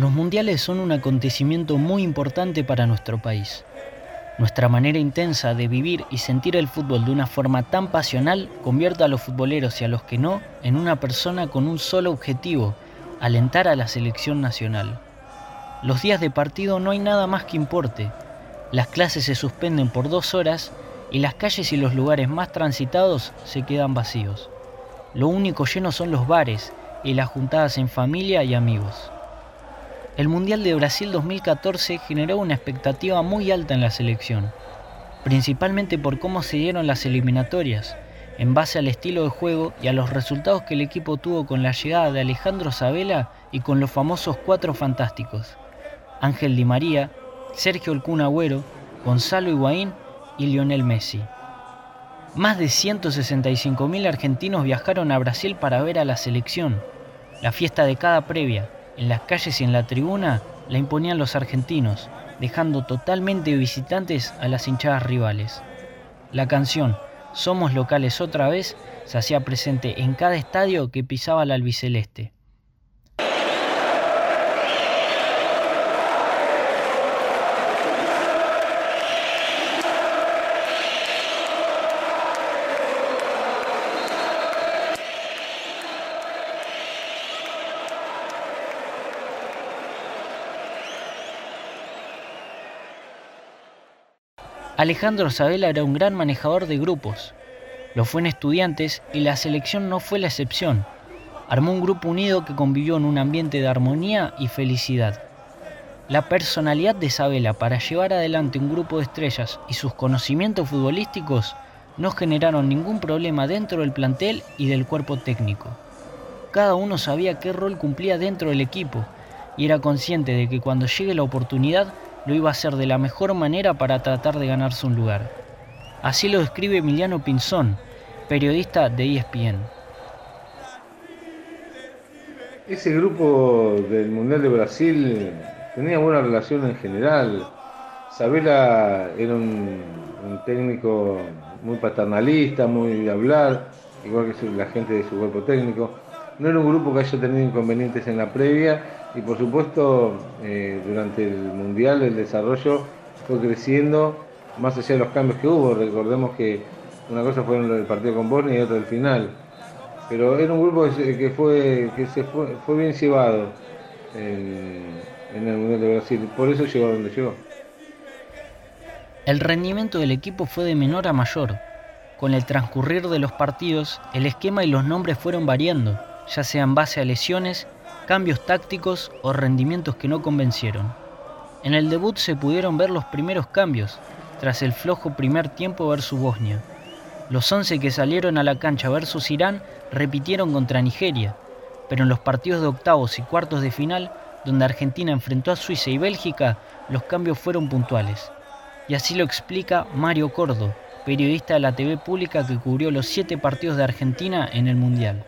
Los mundiales son un acontecimiento muy importante para nuestro país. Nuestra manera intensa de vivir y sentir el fútbol de una forma tan pasional convierte a los futboleros y a los que no en una persona con un solo objetivo, alentar a la selección nacional. Los días de partido no hay nada más que importe. Las clases se suspenden por dos horas y las calles y los lugares más transitados se quedan vacíos. Lo único lleno son los bares y las juntadas en familia y amigos. El Mundial de Brasil 2014 generó una expectativa muy alta en la selección, principalmente por cómo se dieron las eliminatorias, en base al estilo de juego y a los resultados que el equipo tuvo con la llegada de Alejandro Sabela y con los famosos cuatro fantásticos, Ángel Di María, Sergio El Agüero, Gonzalo Higuaín y Lionel Messi. Más de 165.000 argentinos viajaron a Brasil para ver a la selección, la fiesta de cada previa, en las calles y en la tribuna la imponían los argentinos, dejando totalmente visitantes a las hinchadas rivales. La canción Somos locales otra vez se hacía presente en cada estadio que pisaba la albiceleste. Alejandro Sabela era un gran manejador de grupos. Lo fue en estudiantes y la selección no fue la excepción. Armó un grupo unido que convivió en un ambiente de armonía y felicidad. La personalidad de Sabela para llevar adelante un grupo de estrellas y sus conocimientos futbolísticos no generaron ningún problema dentro del plantel y del cuerpo técnico. Cada uno sabía qué rol cumplía dentro del equipo y era consciente de que cuando llegue la oportunidad lo iba a hacer de la mejor manera para tratar de ganarse un lugar. Así lo describe Emiliano Pinzón, periodista de ESPN. Ese grupo del Mundial de Brasil tenía buena relación en general. Sabela era un, técnico muy paternalista, muy de hablar, igual que la gente de su cuerpo técnico. No era un grupo que haya tenido inconvenientes en la previa y por supuesto eh, durante el Mundial el desarrollo fue creciendo más allá de los cambios que hubo. Recordemos que una cosa fue el partido con Bosnia y otra el final. Pero era un grupo que, fue, que se fue, bien llevado en, en el Mundial de Brasil. Por eso llegó a donde llegó. El rendimiento del equipo fue de menor a mayor. Con el transcurrir de los partidos, el esquema y los nombres fueron variando, ya sea en base a lesiones cambios tácticos o rendimientos que no convencieron. En el debut se pudieron ver los primeros cambios, tras el flojo primer tiempo versus Bosnia. Los 11 que salieron a la cancha versus Irán repitieron contra Nigeria, pero en los partidos de octavos y cuartos de final, donde Argentina enfrentó a Suiza y Bélgica, los cambios fueron puntuales. Y así lo explica Mario Cordo, periodista de la TV pública que cubrió los siete partidos de Argentina en el Mundial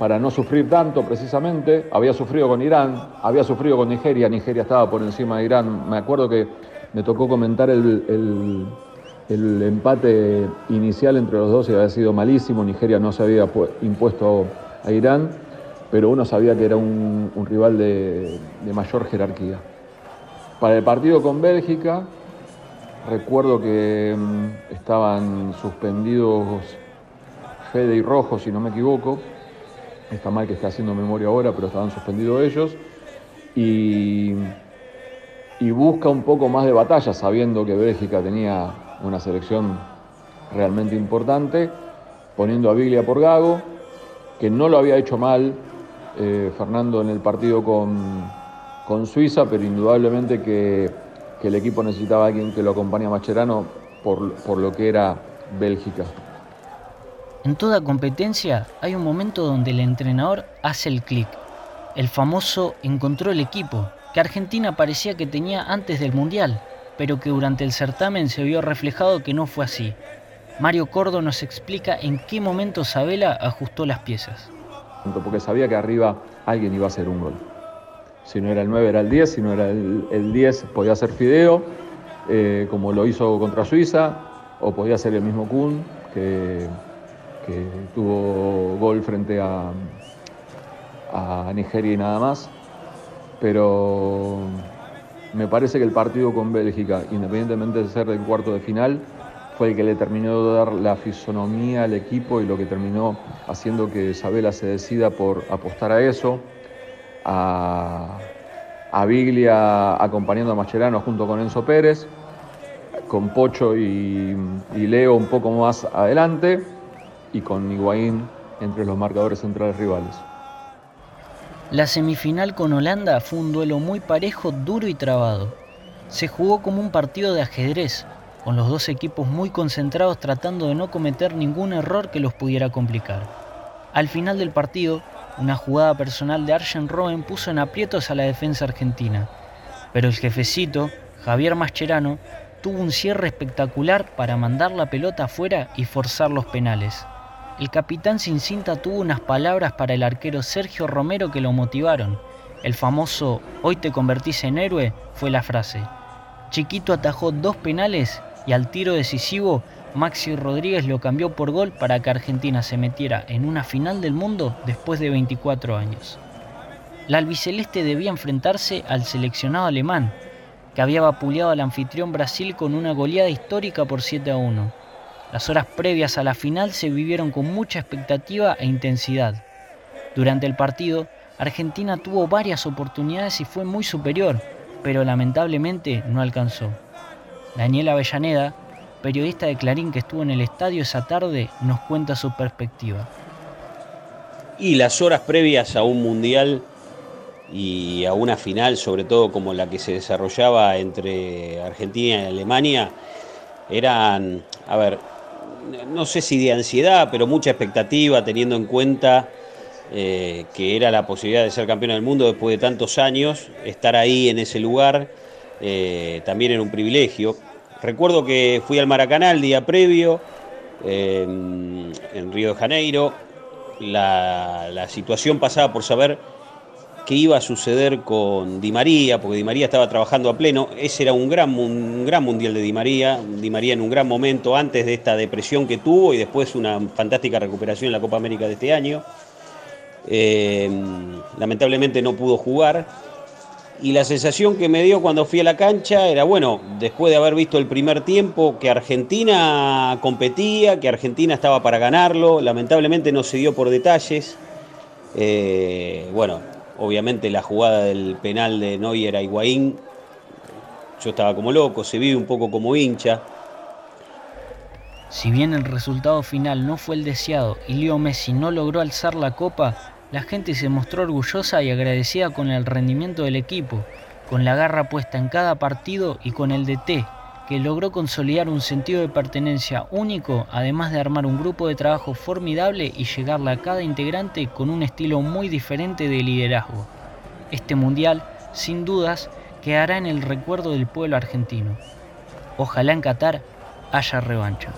para no sufrir tanto precisamente. Había sufrido con Irán, había sufrido con Nigeria, Nigeria estaba por encima de Irán. Me acuerdo que me tocó comentar el, el empate inicial entre los dos había sido malísimo, Nigeria no se había impuesto a Irán, pero uno sabía que era un, rival de, mayor jerarquía. Para el partido con Bélgica, recuerdo que mm, estaban suspendidos Fede y Rojo, si no me equivoco. Está mal que esté haciendo memoria ahora, pero estaban suspendidos ellos. Y, busca un poco más de batalla, sabiendo que Bélgica tenía una selección realmente importante, poniendo a Biglia por Gago, que no lo había hecho mal eh, Fernando en el partido con, con Suiza, pero indudablemente que, que, el equipo necesitaba a alguien que lo acompañe a Macherano por, por lo que era Bélgica. En toda competencia hay un momento donde el entrenador hace el clic. El famoso encontró el equipo, que Argentina parecía que tenía antes del Mundial, pero que durante el certamen se vio reflejado que no fue así. Mario Cordo nos explica en qué momento Sabela ajustó las piezas. Porque sabía que arriba alguien iba a hacer un gol. Si no era el 9 era el 10, si no era el, 10 podía ser Fideo, eh, como lo hizo contra Suiza, o podía ser el mismo Kuhn, que, tuvo gol frente a, Nigeria y nada más. Pero me parece que el partido con Bélgica, independientemente de ser del cuarto de final, fue el que le terminó de dar la fisonomía al equipo y lo que terminó haciendo que Isabela se decida por apostar a eso, a, a acompañando a Mascherano junto con Enzo Pérez, con Pocho y Leo un poco más adelante y con Higuaín entre los marcadores centrales rivales. La semifinal con Holanda fue un duelo muy parejo, duro y trabado. Se jugó como un partido de ajedrez, con los dos equipos muy concentrados tratando de no cometer ningún error que los pudiera complicar. Al final del partido, una jugada personal de Arjen Robben puso en aprietos a la defensa argentina, pero el jefecito, Javier Mascherano, tuvo un cierre espectacular para mandar la pelota afuera y forzar los penales el capitán sin cinta tuvo unas palabras para el arquero Sergio Romero que lo motivaron. El famoso Hoy te convertís en héroe fue la frase. Chiquito atajó dos penales y al tiro decisivo Maxi Rodríguez lo cambió por gol para que Argentina se metiera en una final del mundo después de 24 años. La albiceleste debía enfrentarse al seleccionado alemán, que había vapuleado al anfitrión Brasil con una goleada histórica por 7 a 1. Las horas previas a la final se vivieron con mucha expectativa e intensidad. Durante el partido, Argentina tuvo varias oportunidades y fue muy superior, pero lamentablemente no alcanzó. Daniela Avellaneda, periodista de Clarín que estuvo en el estadio esa tarde, nos cuenta su perspectiva. Y las horas previas a un mundial y a una final, sobre todo como la que se desarrollaba entre Argentina y Alemania, eran, a ver, no sé si de ansiedad, pero mucha expectativa teniendo en cuenta eh, que era la posibilidad de ser campeón del mundo después de tantos años, estar ahí en ese lugar eh, también era un privilegio. Recuerdo que fui al Maracaná el día previo, eh, en Río de Janeiro, la situación pasaba por saber qué iba a suceder con Di María, porque Di María estaba trabajando a pleno. Ese era un gran, un gran mundial de Di María, Di María en un gran momento antes de esta depresión que tuvo y después una fantástica recuperación en la Copa América de este año. Eh, lamentablemente no pudo jugar. Y la sensación que me dio cuando fui a la cancha era, bueno, después de haber visto el primer tiempo, que Argentina competía, que Argentina estaba para ganarlo, lamentablemente no se dio por detalles. Eh, bueno, Obviamente la jugada del penal de Neuer a Higuaín, yo estaba como loco, se vive un poco como hincha. Si bien el resultado final no fue el deseado y Leo Messi no logró alzar la copa, la gente se mostró orgullosa y agradecida con el rendimiento del equipo, con la garra puesta en cada partido y con el DT, que logró consolidar un sentido de pertenencia único, además de armar un grupo de trabajo formidable y llegarle a cada integrante con un estilo muy diferente de liderazgo. Este mundial, sin dudas, quedará en el recuerdo del pueblo argentino. Ojalá en Qatar haya revancha.